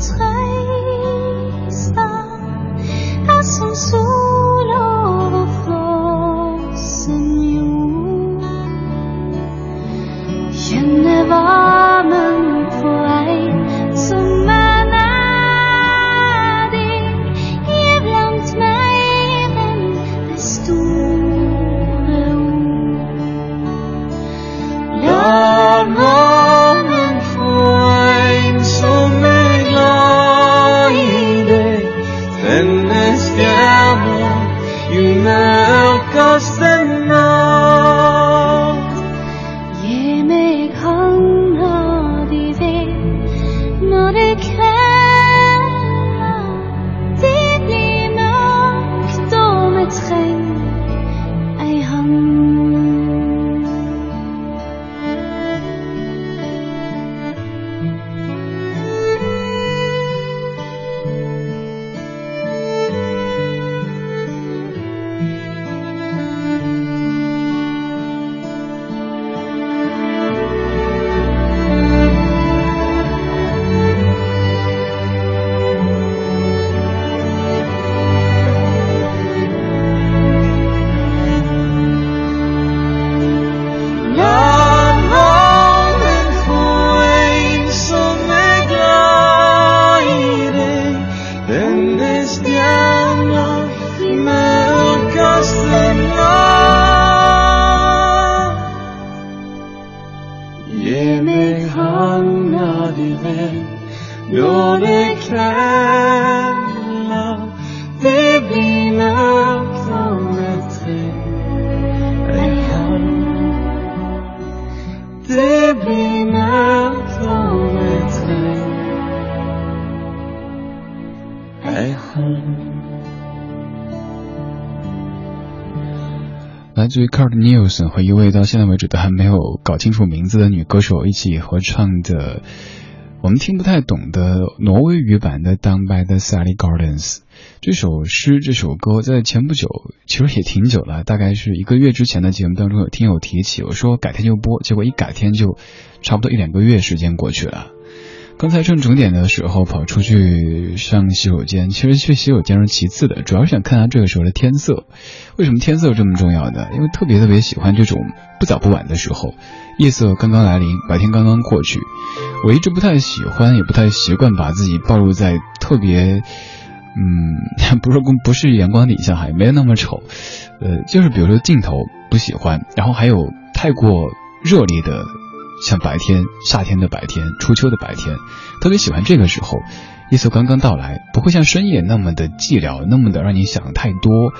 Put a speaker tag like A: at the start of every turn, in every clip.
A: 吹散那松至于 Card Nielsen 和一位到现在为止都还没有搞清楚名字的女歌手一起合唱的，我们听不太懂的挪威语版的《Down by the Sally Gardens》这首诗，这首歌在前不久，其实也挺久了，大概是一个月之前的节目当中有听友提起，我说改天就播，结果一改天就差不多一两个月时间过去了。刚才正整点的时候跑出去上洗手间，其实去洗手间是其次的，主要是想看看这个时候的天色。为什么天色这么重要呢？因为特别特别喜欢这种不早不晚的时候，夜色刚刚来临，白天刚刚过去。我一直不太喜欢，也不太习惯把自己暴露在特别，嗯，不是不是阳光底下，还没有那么丑。呃，就是比如说镜头不喜欢，然后还有太过热烈的。像白天，夏天的白天，初秋的白天，特别喜欢这个时候，夜色刚刚到来，不会像深夜那么的寂寥，那么的让你想太多，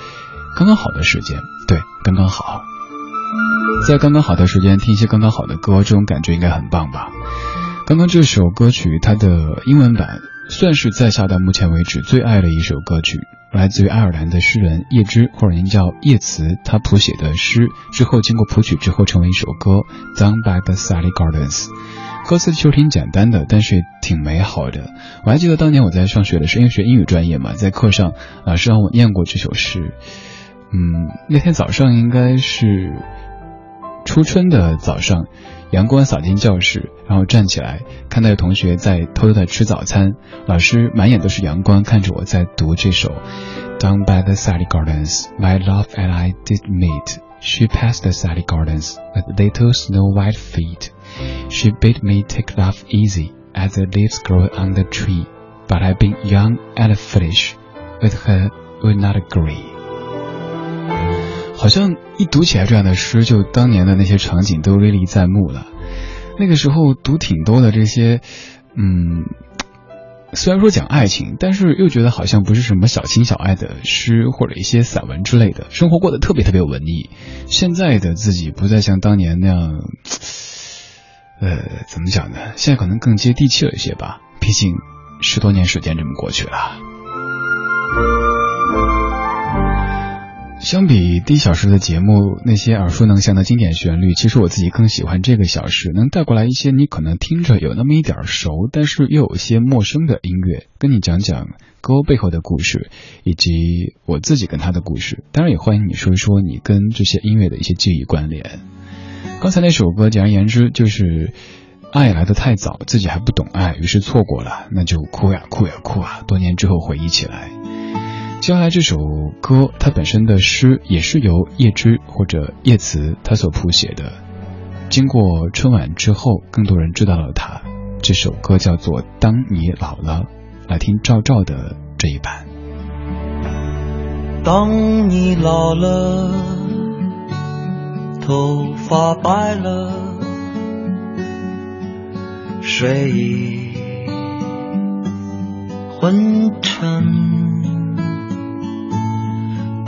A: 刚刚好的时间，对，刚刚好，在刚刚好的时间听一些刚刚好的歌，这种感觉应该很棒吧？刚刚这首歌曲，它的英文版算是在下到目前为止最爱的一首歌曲，来自于爱尔兰的诗人叶芝，或者您叫叶慈，他谱写的诗之后经过谱曲之后成为一首歌《Down by the Sally Gardens》。歌词其实挺简单的，但是挺美好的。我还记得当年我在上学的时候，因为学英语专业嘛，在课上老师让我念过这首诗。嗯，那天早上应该是初春的早上。阳光洒进教室，然后站起来，看到有同学在偷偷的吃早餐。老师满眼都是阳光，看着我在读这首《Down by the Sally Gardens》，My love and I did meet. She passed the Sally Gardens with little snow white feet. She bade me take love easy as the leaves grow on the tree. But I've been young and foolish, with her would not agree. 好像一读起来这样的诗，就当年的那些场景都历历在目了。那个时候读挺多的这些，嗯，虽然说讲爱情，但是又觉得好像不是什么小情小爱的诗或者一些散文之类的，生活过得特别特别文艺。现在的自己不再像当年那样，呃，怎么讲呢？现在可能更接地气了一些吧。毕竟十多年时间这么过去了。相比第一小时的节目那些耳熟能详的经典旋律，其实我自己更喜欢这个小时能带过来一些你可能听着有那么一点熟，但是又有些陌生的音乐，跟你讲讲歌背后的故事，以及我自己跟他的故事。当然也欢迎你说一说你跟这些音乐的一些记忆关联。刚才那首歌，简而言之就是爱来的太早，自己还不懂爱，于是错过了，那就哭呀哭呀哭啊！多年之后回忆起来。接下来这首歌，它本身的诗也是由叶芝或者叶慈他所谱写的。经过春晚之后，更多人知道了他。这首歌叫做《当你老了》，来听赵照的这一版。
B: 当你老了，头发白了，睡意昏沉。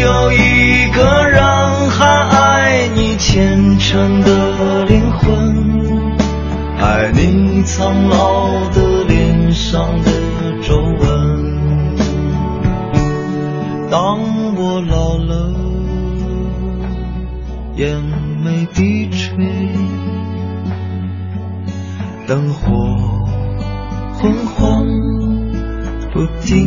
B: 有一个人还爱你虔诚的灵魂，爱你。
C: 苍老的脸上的皱纹。当我老了，眼眉低垂，灯火昏黄不定，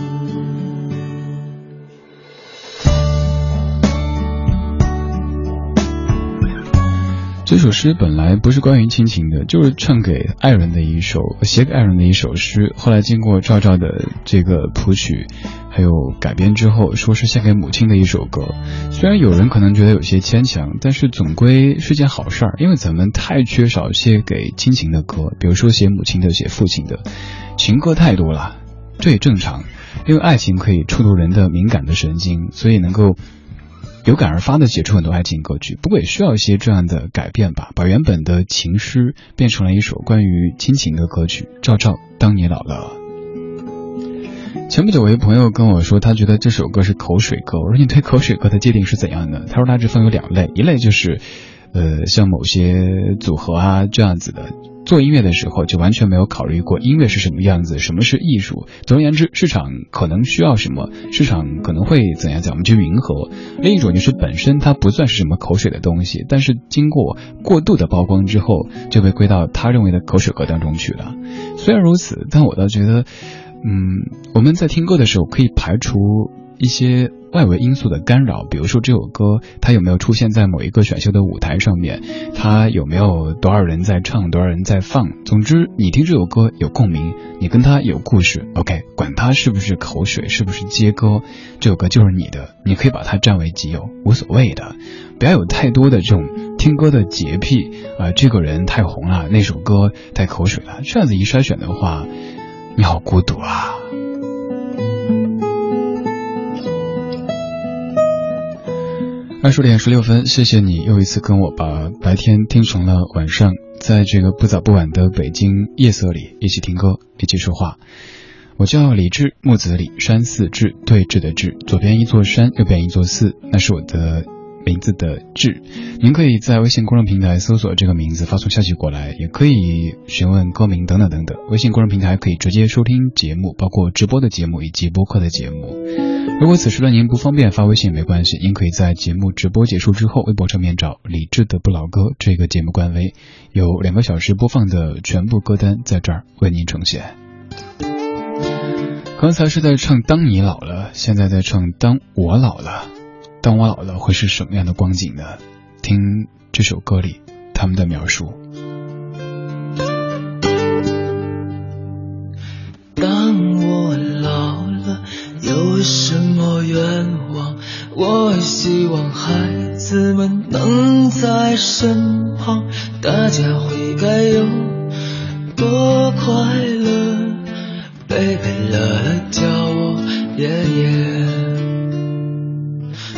A: 这首诗本来不是关于亲情的，就是唱给爱人的一首，写给爱人的一首诗。后来经过赵赵的这个谱曲，还有改编之后，说是献给母亲的一首歌。虽然有人可能觉得有些牵强，但是总归是件好事儿，因为咱们太缺少写给亲情的歌，比如说写母亲的、写父亲的，情歌太多了，这也正常，因为爱情可以触动人的敏感的神经，所以能够。有感而发的写出很多爱情歌曲，不过也需要一些这样的改变吧，把原本的情诗变成了一首关于亲情的歌曲。赵照，当你老了。前不久，我一朋友跟我说，他觉得这首歌是口水歌。我说你对口水歌的界定是怎样的？他说大致分有两类，一类就是，呃，像某些组合啊这样子的。做音乐的时候就完全没有考虑过音乐是什么样子，什么是艺术。总而言之，市场可能需要什么，市场可能会怎样怎样，我们去迎合。另一种就是本身它不算是什么口水的东西，但是经过过度的曝光之后，就被归到他认为的口水歌当中去了。虽然如此，但我倒觉得，嗯，我们在听歌的时候可以排除。一些外围因素的干扰，比如说这首歌它有没有出现在某一个选秀的舞台上面，它有没有多少人在唱，多少人在放。总之，你听这首歌有共鸣，你跟他有故事，OK，管他是不是口水，是不是接歌，这首歌就是你的，你可以把它占为己有，无所谓的。不要有太多的这种听歌的洁癖啊，这个人太红了，那首歌太口水了，这样子一筛选的话，你好孤独啊。二十点十六分，谢谢你又一次跟我把白天听成了晚上，在这个不早不晚的北京夜色里，一起听歌，一起说话。我叫李志，木子李，山寺志，对峙的志，左边一座山，右边一座寺，那是我的。名字的志，您可以在微信公众平台搜索这个名字，发送消息过来，也可以询问歌名等等等等。微信公众平台可以直接收听节目，包括直播的节目以及播客的节目。如果此时的您不方便发微信，没关系，您可以在节目直播结束之后，微博上面找李志的不老歌这个节目官微，有两个小时播放的全部歌单在这儿为您呈现。刚才是在唱《当你老了》，现在在唱《当我老了》。当我老了会是什么样的光景呢？听这首歌里他们的描述。
C: 当我老，有什么愿望？我希望孩子们能在身旁，大家会该有多快乐？贝贝乐乐叫我爷爷。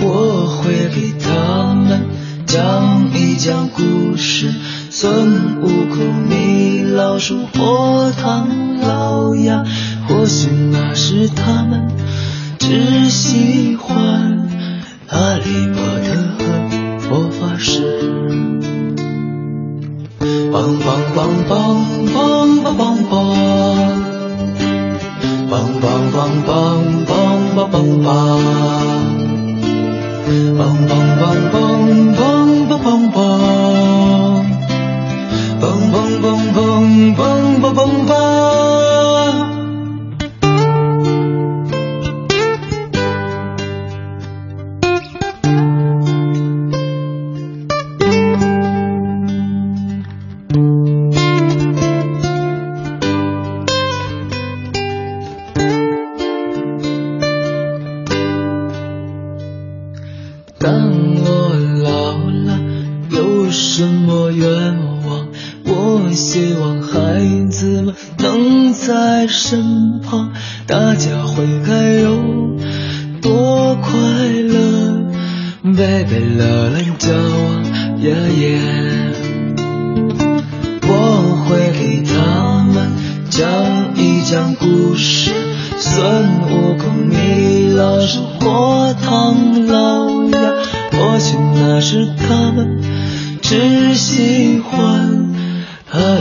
C: 我会给他们讲一讲故事，孙悟空、米老鼠、火唐老鸭。或许那是他们只喜欢哈利波特和魔法师。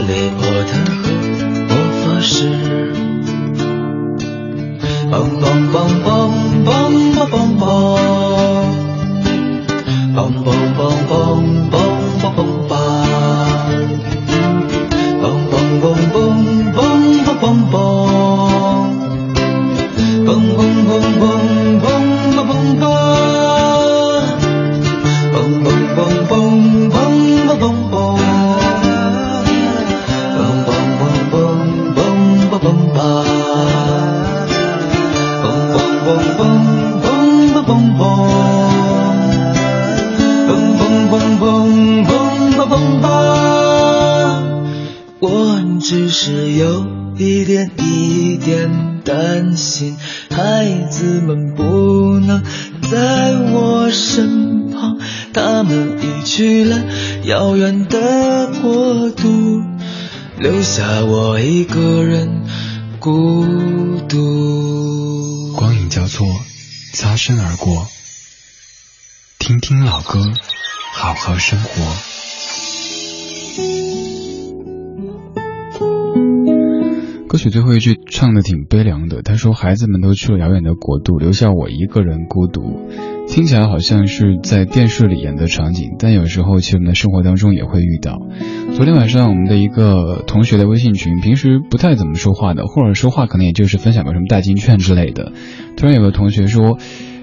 A: vale 歌，好好生活。歌曲最后一句唱的挺悲凉的，他说：“孩子们都去了遥远的国度，留下我一个人孤独。”听起来好像是在电视里演的场景，但有时候其实我们的生活当中也会遇到。昨天晚上我们的一个同学的微信群，平时不太怎么说话的，或者说话可能也就是分享个什么代金券之类的。突然有个同学说，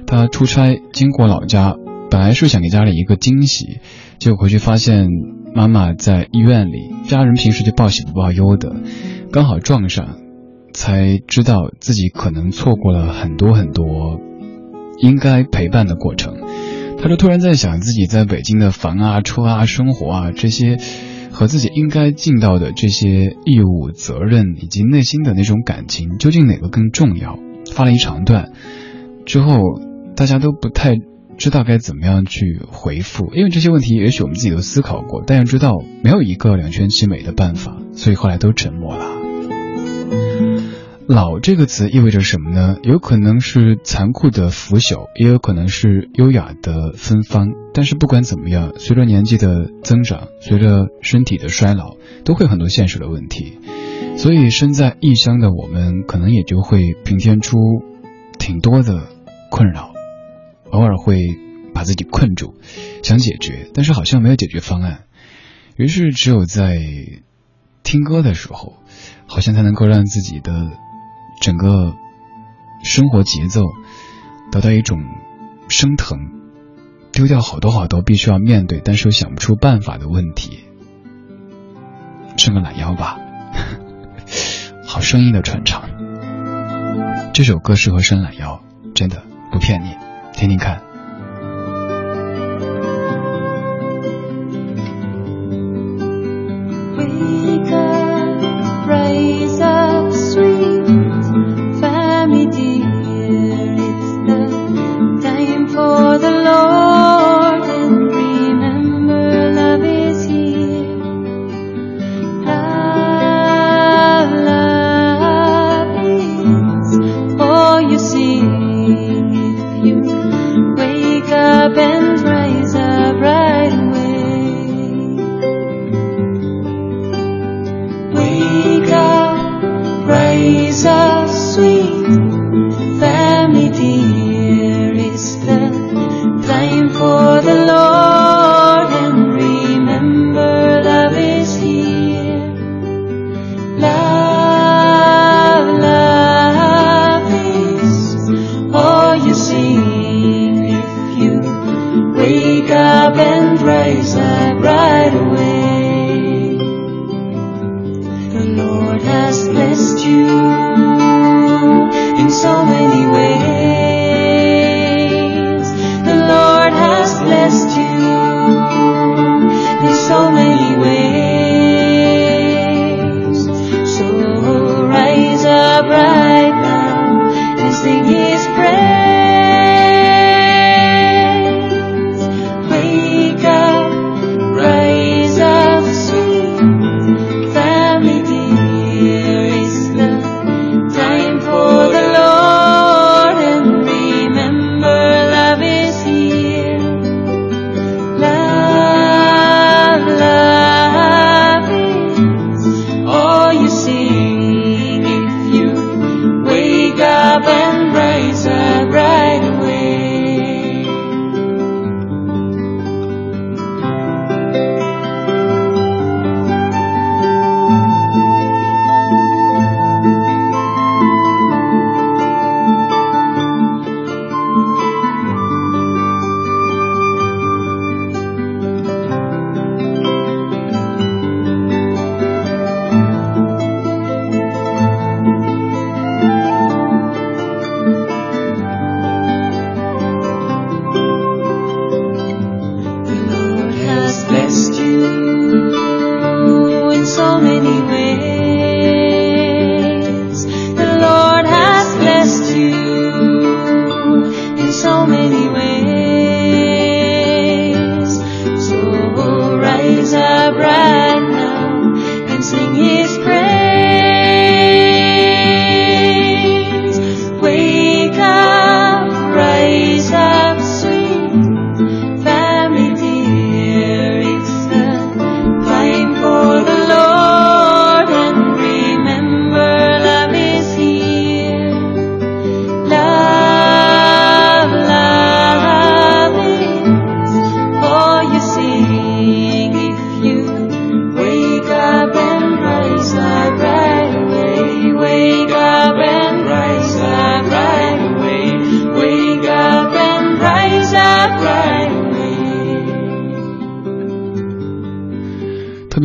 A: 他出差经过老家，本来是想给家里一个惊喜，结果回去发现妈妈在医院里，家人平时就报喜不报忧的，刚好撞上，才知道自己可能错过了很多很多。应该陪伴的过程，他就突然在想自己在北京的房啊、车啊、生活啊这些，和自己应该尽到的这些义务、责任以及内心的那种感情，究竟哪个更重要？发了一长段之后，大家都不太知道该怎么样去回复，因为这些问题也许我们自己都思考过，但要知道没有一个两全其美的办法，所以后来都沉默了。老这个词意味着什么呢？有可能是残酷的腐朽，也有可能是优雅的芬芳。但是不管怎么样，随着年纪的增长，随着身体的衰老，都会很多现实的问题。所以身在异乡的我们，可能也就会平添出挺多的困扰，偶尔会把自己困住，想解决，但是好像没有解决方案。于是只有在听歌的时候，好像才能够让自己的。整个生活节奏得到一种升腾，丢掉好多好多必须要面对，但是又想不出办法的问题。伸个懒腰吧，好声音的传唱。这首歌适合伸懒腰，真的不骗你，听听看。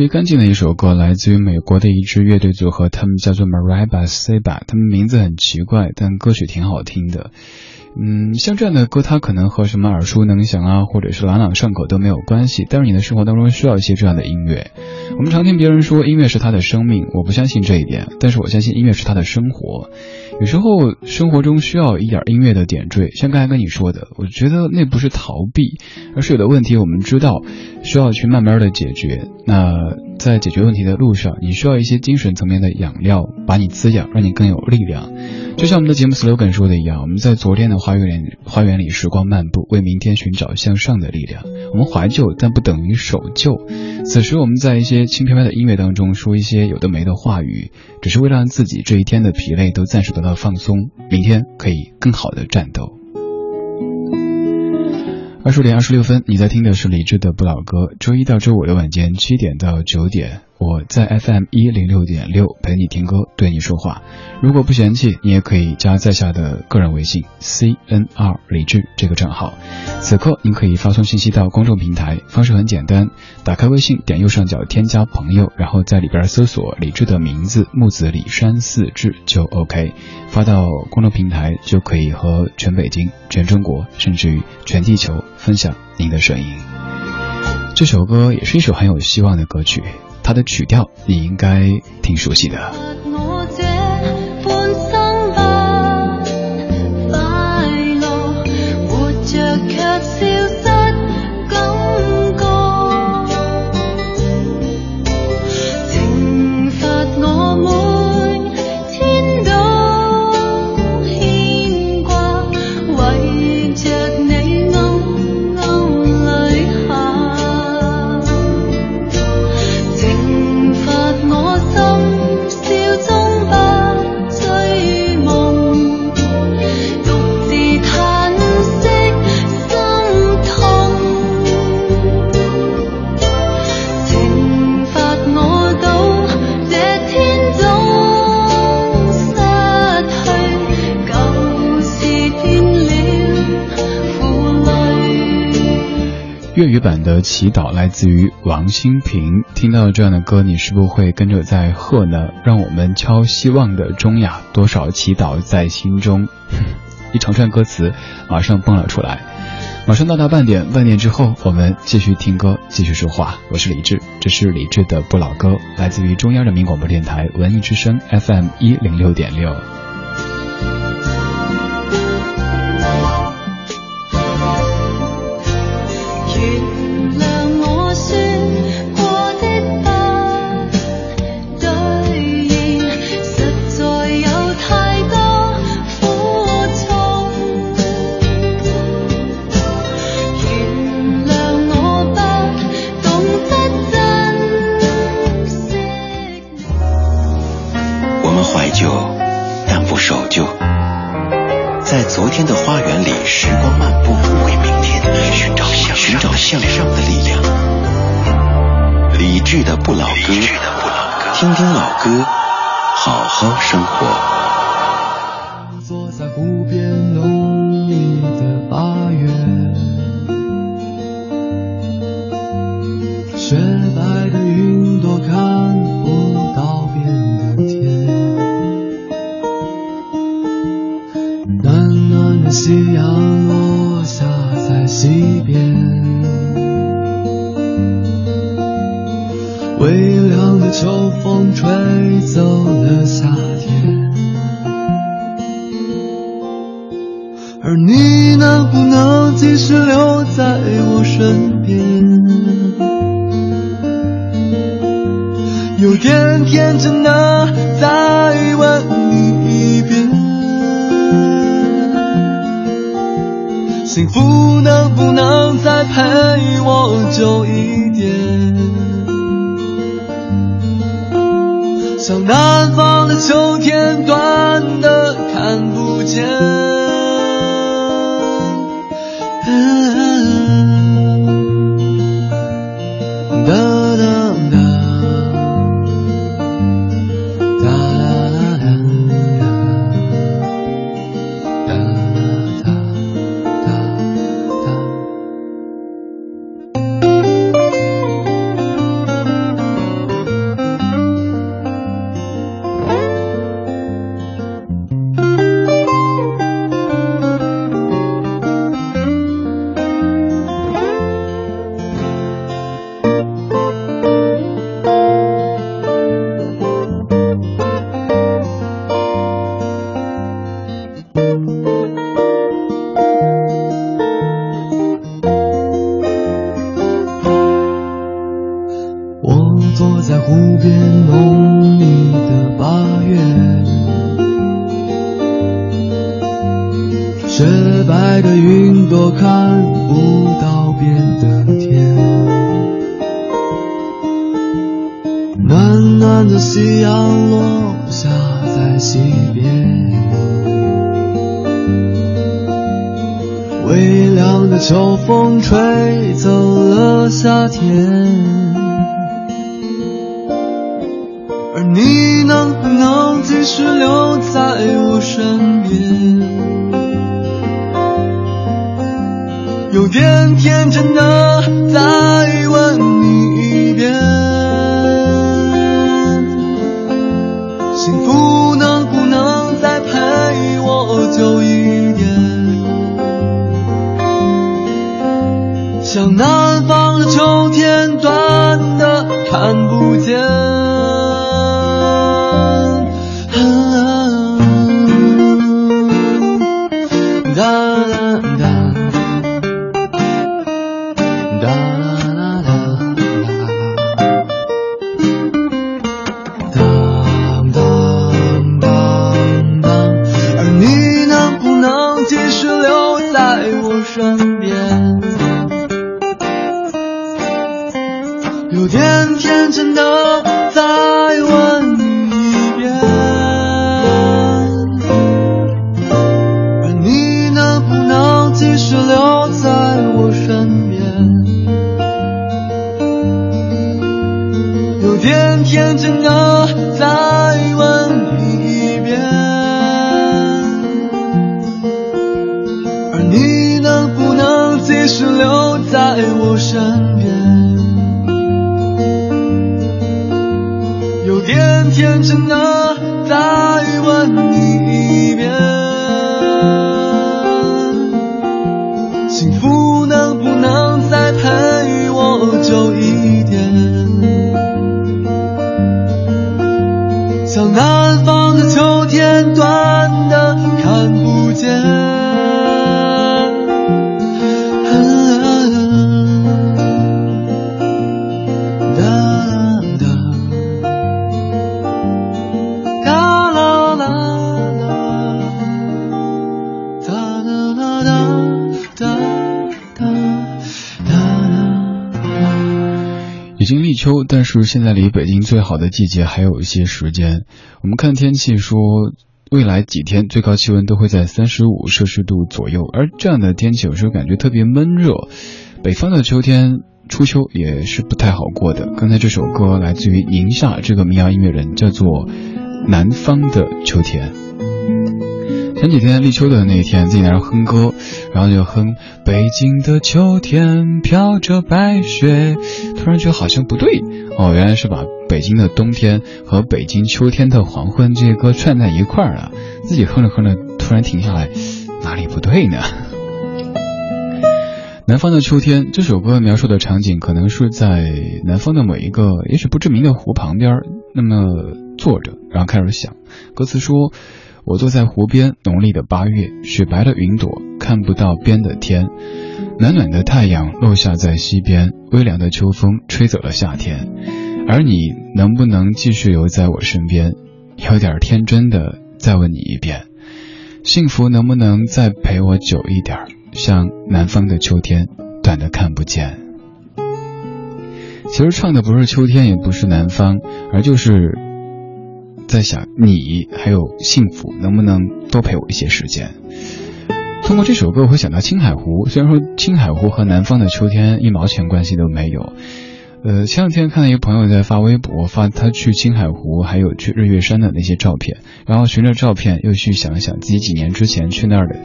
A: 别干净的一首歌，来自于美国的一支乐队组合，他们叫做 Mariah Seba，他们名字很奇怪，但歌曲挺好听的。嗯，像这样的歌，它可能和什么耳熟能详啊，或者是朗朗上口都没有关系。但是你的生活当中需要一些这样的音乐。我们常听别人说音乐是他的生命，我不相信这一点，但是我相信音乐是他的生活。有时候生活中需要一点音乐的点缀，像刚才跟你说的，我觉得那不是逃避，而是有的问题我们知道需要去慢慢的解决。那在解决问题的路上，你需要一些精神层面的养料，把你滋养，让你更有力量。就像我们的节目 slogan 说的一样，我们在昨天的花园里，花园里时光漫步，为明天寻找向上的力量。我们怀旧，但不等于守旧。此时我们在一些轻飘飘的音乐当中说一些有的没的话语，只是为了让自己这一天的疲累都暂时得到放松，明天可以更好的战斗。二十点二十六分，你在听的是李志的不老歌。周一到周五的晚间七点到九点。我在 FM 一零六点六陪你听歌，对你说话。如果不嫌弃，你也可以加在下的个人微信 C N R 李智这个账号。此刻您可以发送信息到公众平台，方式很简单，打开微信，点右上角添加朋友，然后在里边搜索李智的名字木子李山四志就 OK，发到公众平台就可以和全北京、全中国，甚至于全地球分享您的声音。这首歌也是一首很有希望的歌曲。它的曲调你应该挺熟悉的。粤语版的祈祷来自于王心平。听到这样的歌，你是不是会跟着在喝呢？让我们敲希望的钟呀，多少祈祷在心中。一长串歌词马上蹦了出来。马上到达半点，半点之后我们继续听歌，继续说话。我是李志，这是李志的不老歌，来自于中央人民广播电台文艺之声 FM 一零六点六。
D: 听听老歌，好好生活。
C: 你能不能继续留在我身边？有点天真的再问你一遍，幸福能不能再陪我久一点？像南方的秋天，短的看不见。雪白的云朵看不到边的天，暖暖的夕阳落下在西边，微凉的秋风吹走了夏天。真的天天真的再问你一遍，而你能不能继续留在我身边？有点天真的。
A: 就是现在离北京最好的季节还有一些时间。我们看天气说，未来几天最高气温都会在三十五摄氏度左右，而这样的天气有时候感觉特别闷热。北方的秋天初秋也是不太好过的。刚才这首歌来自于宁夏这个民谣音乐人，叫做《南方的秋天》。前几天立秋的那一天，自己在那哼歌，然后就哼北京的秋天飘着白雪，突然觉得好像不对哦，原来是把北京的冬天和北京秋天的黄昏这些歌串在一块儿了。自己哼着哼着，突然停下来，哪里不对呢？南方的秋天这首歌描述的场景，可能是在南方的某一个也许不知名的湖旁边，那么坐着，然后开始想，歌词说。我坐在湖边，农历的八月，雪白的云朵，看不到边的天，暖暖的太阳落下在西边，微凉的秋风吹走了夏天，而你能不能继续留在我身边？有点天真的再问你一遍，幸福能不能再陪我久一点？像南方的秋天，短的看不见。其实唱的不是秋天，也不是南方，而就是。在想你还有幸福能不能多陪我一些时间？通过这首歌，我会想到青海湖。虽然说青海湖和南方的秋天一毛钱关系都没有。呃，前两天看到一个朋友在发微博，发他去青海湖还有去日月山的那些照片，然后循着照片又去想想自己几年之前去那儿的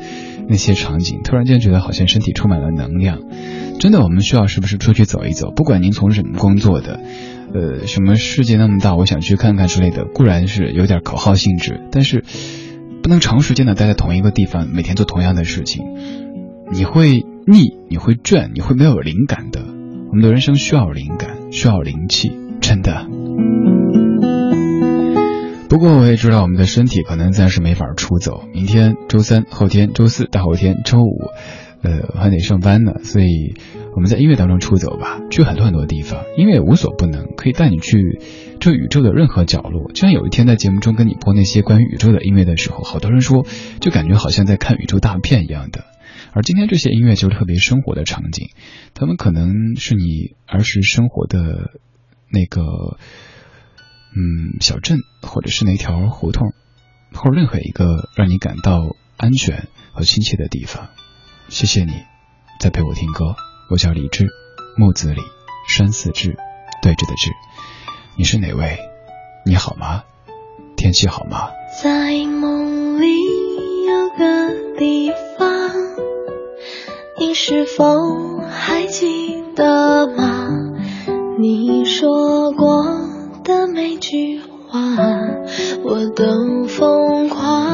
A: 那些场景，突然间觉得好像身体充满了能量。真的，我们需要是不是出去走一走？不管您从事什么工作的。呃，什么世界那么大，我想去看看之类的，固然是有点口号性质，但是不能长时间的待在同一个地方，每天做同样的事情，你会腻，你会倦，你会没有灵感的。我们的人生需要灵感，需要灵气，真的。不过我也知道，我们的身体可能暂时没法出走。明天周三，后天周四，大后天周五，呃，还得上班呢，所以。我们在音乐当中出走吧，去很多很多地方。音乐无所不能，可以带你去这宇宙的任何角落。就像有一天在节目中跟你播那些关于宇宙的音乐的时候，好多人说，就感觉好像在看宇宙大片一样的。而今天这些音乐就特别生活的场景，他们可能是你儿时生活的那个嗯小镇，或者是那条胡同，或者任何一个让你感到安全和亲切的地方。谢谢你，在陪我听歌。我叫李志，木子李，山寺志，对峙的志。你是哪位？你好吗？天气好吗？
E: 在梦里有个地方，你是否还记得吗？你说过的每句话，我都疯狂。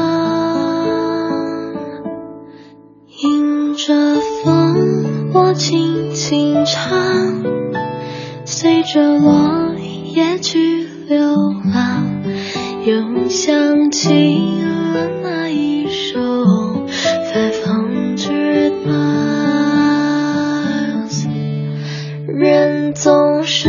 E: 迎着风，我轻轻唱，随着落夜去流浪。又想起了那一首《Five Hundred Miles》，人总是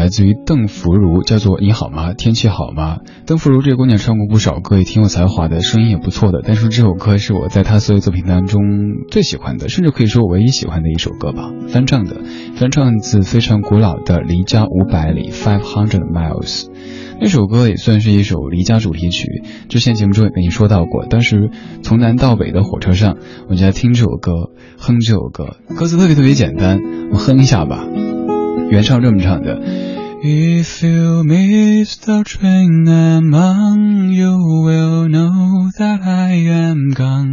A: 来自于邓福如，叫做《你好吗？天气好吗？》邓福如这个姑娘唱过不少歌，也挺有才华的，声音也不错的。但是这首歌是我在她所有作品当中最喜欢的，甚至可以说我唯一喜欢的一首歌吧。翻唱的，翻唱自非常古老的《离家五百里》（Five Hundred Miles）。那首歌也算是一首离家主题曲，之前节目中也跟你说到过。当时从南到北的火车上，我就在听这首歌，哼这首歌，歌词特别特别简单，我哼一下吧。原唱这么唱的：If you miss the train I'm you will know that I am gone.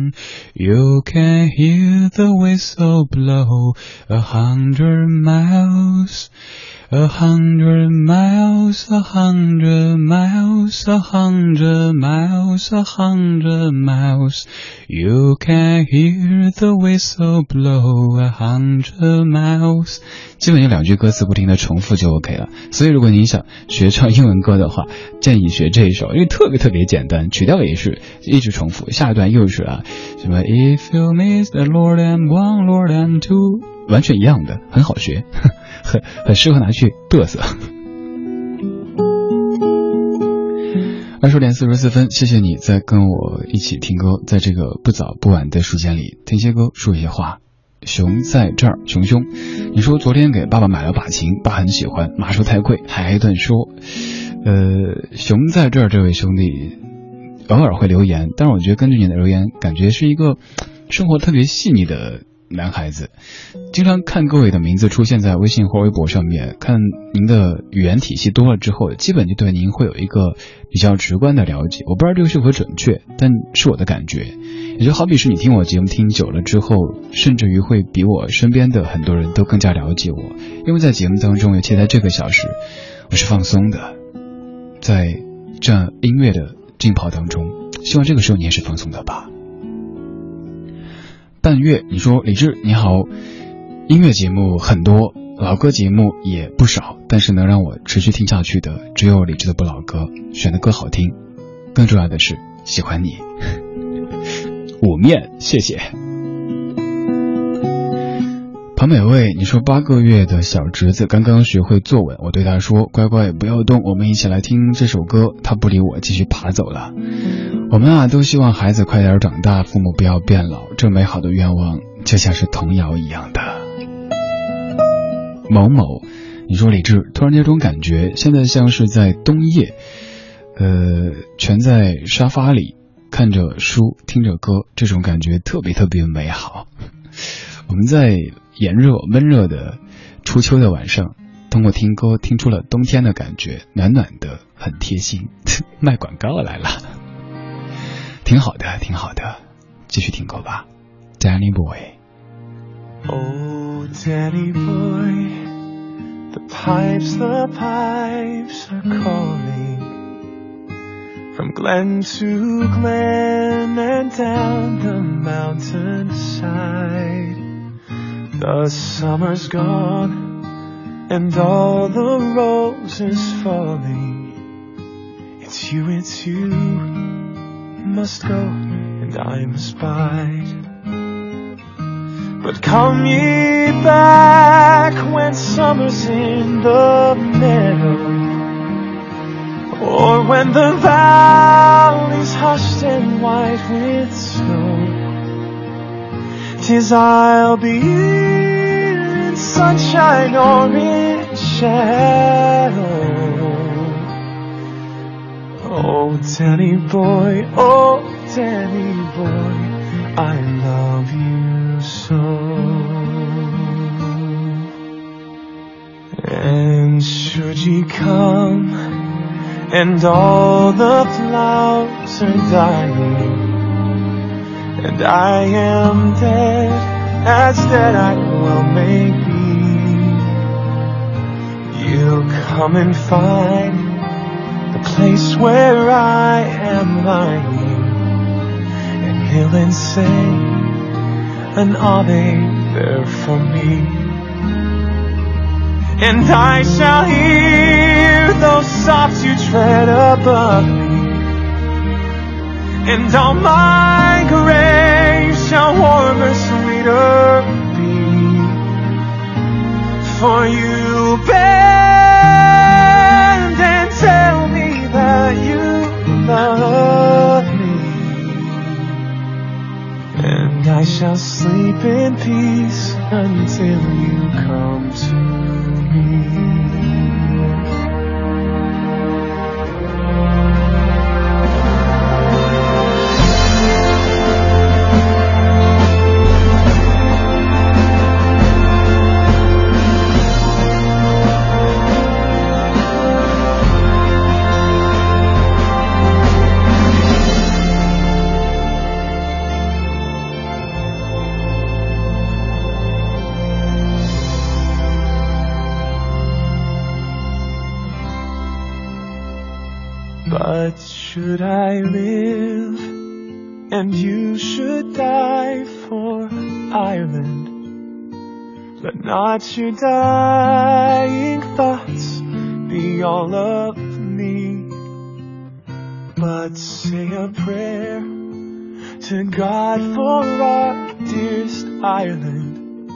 A: You can hear the whistle blow a hundred miles. A hundred miles, a hundred miles, a hundred miles, a hundred miles. You can hear the whistle blow a hundred miles. 基本有两句歌词不停的重复就 OK 了。所以如果你想学唱英文歌的话，建议学这一首，因为特别特别简单，曲调也是一直重复。下一段又是啊， 什么 If you miss the Lord and one, Lord and two，完全一样的，很好学，很 很适合拿去嘚瑟。二十点四十四分，谢谢你在跟我一起听歌，在这个不早不晚的时间里听些歌，说一些话。熊在这儿，熊熊，你说昨天给爸爸买了把琴，爸很喜欢，妈说太贵，还挨顿说。呃，熊在这儿，这位兄弟偶尔会留言，但是我觉得根据你的留言，感觉是一个生活特别细腻的。男孩子经常看各位的名字出现在微信或微博上面，看您的语言体系多了之后，基本就对您会有一个比较直观的了解。我不知道这个是否准确，但是我的感觉，也就好比是你听我节目听久了之后，甚至于会比我身边的很多人都更加了解我，因为在节目当中，尤其在这个小时，我是放松的，在这音乐的浸泡当中，希望这个时候你也是放松的吧。半月，你说李志你好，音乐节目很多，老歌节目也不少，但是能让我持续听下去的只有李志的不老歌，选的歌好听，更重要的是喜欢你。五面，谢谢。庞美味，你说八个月的小侄子刚刚学会坐稳，我对他说：“乖乖不要动，我们一起来听这首歌。”他不理我，继续爬走了。我们啊，都希望孩子快点长大，父母不要变老。这美好的愿望就像是童谣一样的。某某，你说李志，突然间有种感觉，现在像是在冬夜，呃，蜷在沙发里看着书，听着歌，这种感觉特别特别美好。我们在炎热闷热的初秋的晚上，通过听歌听出了冬天的感觉，暖暖的，很贴心。卖广告来了。挺好的，挺好的，继续听歌吧，Danny Boy。
D: Oh, Danny boy, the pipes, the pipes are calling from glen to glen and down the mountainside. The summer's gone and all the roses falling. It's you, it's you must go and I must bide. But come ye back when summer's in the meadow, or when the valley's hushed and white with snow. Tis I'll be in sunshine or in shadow. Oh, Danny boy, oh, Danny boy, I love you so. And should ye come, and all the flowers are dying, and I am dead, as dead I well may be, you'll come and find the place where I am lying, and he'll and say an ave there for me. And I shall hear those sobs you tread above me, and on my grave shall warmer, sweeter be. For you bend and tell me that you love me. And I shall sleep in peace until you come to me. Not your dying thoughts be all of me, but say a prayer to God for our dearest Ireland,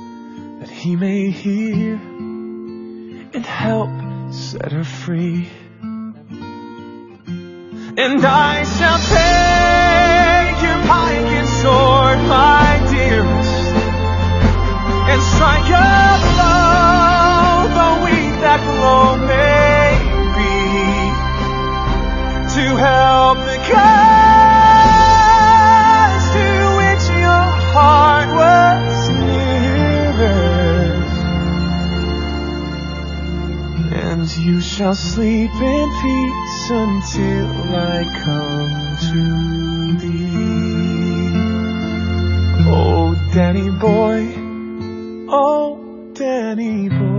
D: that he may hear and help set her free. and I shall take your pike and sword, my dearest, and strike a blow, though weak that blow may be, to help the cause to which your heart was nearest, and you shall sleep in peace until I come to thee. Oh, Danny boy, oh, Danny boy,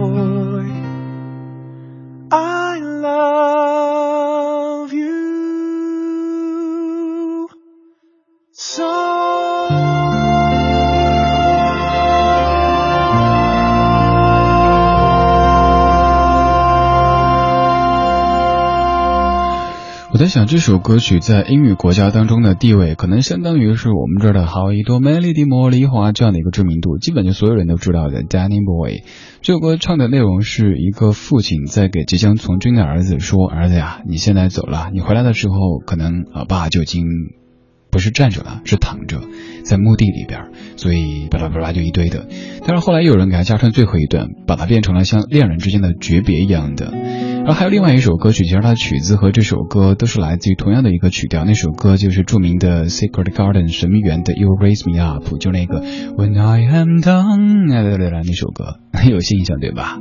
A: 在想，这首歌曲在英语国家当中的地位，可能相当于是我们这儿的“好一朵美丽的茉莉花”这样的一个知名度，基本就所有人都知道的《Danny Boy》。这首歌唱的内容是一个父亲在给即将从军的儿子说：“儿子呀，你现在走了，你回来的时候，可能啊爸就已经不是站着了，是躺着，在墓地里边，所以巴拉巴拉就一堆的。但是后来有人给他加上最后一段，把它变成了像恋人之间的诀别一样的。”然后还有另外一首歌曲，其实它的曲子和这首歌都是来自于同样的一个曲调，那首歌就是著名的《Secret Garden》神秘园的《You Raise Me Up》，就那个 When I Am Done，哎对对对，那首歌很有印象对吧？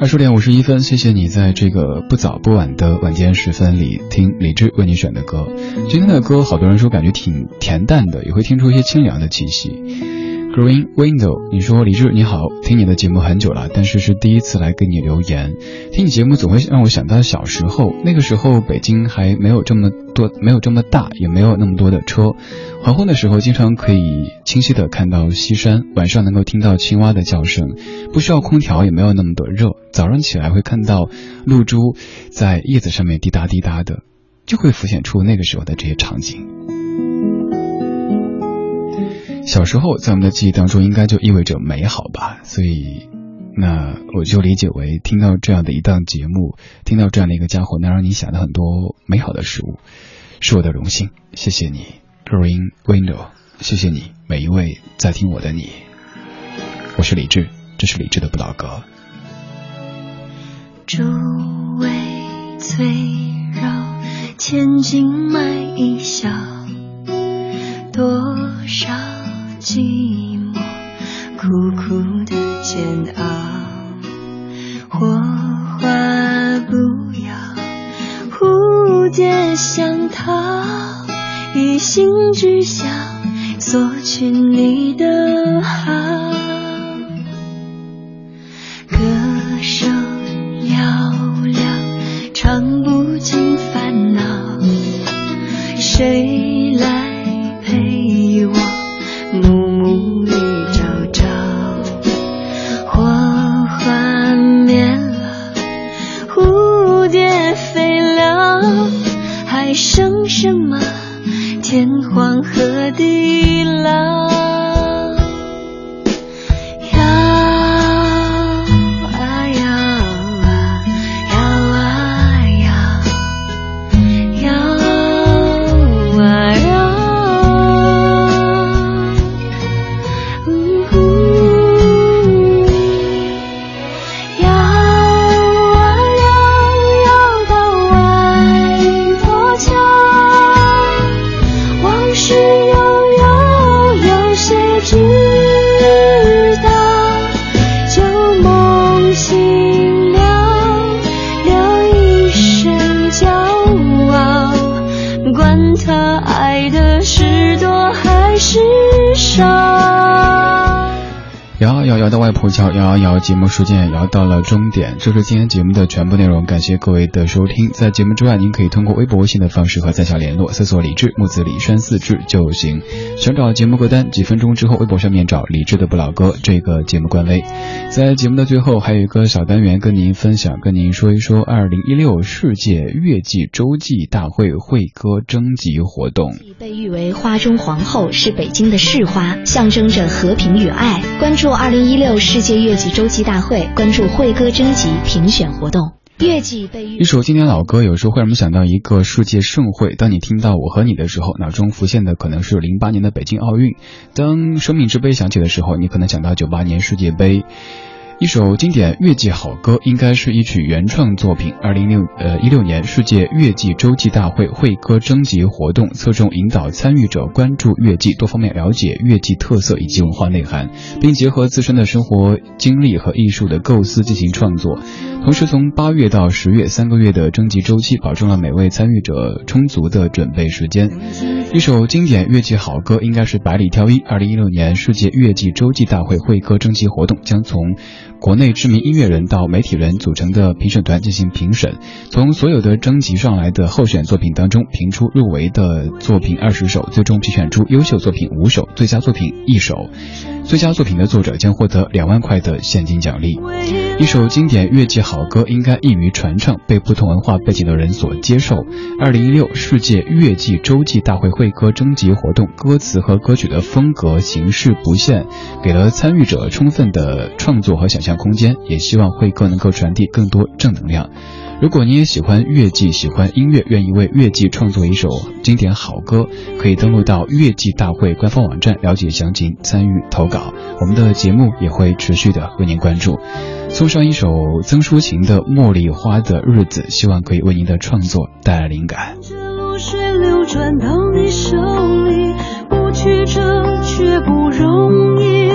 A: 二十点五十一分，谢谢你在这个不早不晚的晚间时分里听李志为你选的歌。今天的歌，好多人说感觉挺恬淡的，也会听出一些清凉的气息。Green Window，你说李志你好，听你的节目很久了，但是是第一次来给你留言。听你节目总会让我想到小时候，那个时候北京还没有这么多，没有这么大，也没有那么多的车。黄昏的时候，经常可以清晰的看到西山，晚上能够听到青蛙的叫声，不需要空调，也没有那么多热。早上起来会看到露珠在叶子上面滴答滴答的，就会浮现出那个时候的这些场景。小时候在我们的记忆当中，应该就意味着美好吧，所以，那我就理解为听到这样的一档节目，听到这样的一个家伙，能让你想到很多美好的事物，是我的荣幸。谢谢你，Green Window，谢谢你，每一位在听我的你。我是李志，这是李志的不老歌。
F: 诸位翠柔，千金买一笑，多少寂寞，苦苦的煎熬。火花不要，蝴蝶想逃，一心只想索取你的好。歌声嘹亮，唱不尽烦恼，谁什么？天荒和
A: 节目时间也聊到了终点。这是今天节目的全部内容，感谢各位的收听。在节目之外，您可以通过微博、微信的方式和在下联络，搜索“李志木子李山四志”就行。想找节目歌单，几分钟之后，微博上面找李志的不老歌这个节目官微。在节目的最后，还有一个小单元跟您分享，跟您说一说二零一六世界月季洲际大会会歌征集活动。
G: 被誉为花中皇后，是北京的市花，象征着和平与爱。关注二零一六世界月季洲大会，关注会歌征集评选活动。月季被
A: 一首经典老歌，有时候会让我们想到一个世界盛会。当你听到我和你的时候，脑中浮现的可能是零八年的北京奥运；当生命之杯响起的时候，你可能想到九八年世界杯。一首经典月季好歌，应该是一曲原创作品。二零六呃一六年世界月季洲际大会会歌征集活动，侧重引导参与者关注月季，多方面了解月季特色以及文化内涵，并结合自身的生活经历和艺术的构思进行创作。同时，从八月到十月三个月的征集周期，保证了每位参与者充足的准备时间。一首经典乐季好歌，应该是百里挑一。二零一六年世界乐季洲际大会会歌征集活动将从。国内知名音乐人到媒体人组成的评审团进行评审，从所有的征集上来的候选作品当中评出入围的作品二十首，最终评选出优秀作品五首，最佳作品一首。最佳作品的作者将获得两万块的现金奖励。一首经典乐器好歌应该易于传唱，被不同文化背景的人所接受。二零一六世界乐季洲际大会会歌征集活动，歌词和歌曲的风格形式不限，给了参与者充分的创作和想象空间，也希望会歌能够传递更多正能量。如果你也喜欢乐季，喜欢音乐，愿意为乐季创作一首经典好歌，可以登录到乐季大会官方网站了解详情，参与投稿。我们的节目也会持续的为您关注。送上一首曾淑琴的《茉莉花的日子》，希望可以为您的创作带来灵感。
E: 露水流转到你手里，不曲折却不容易。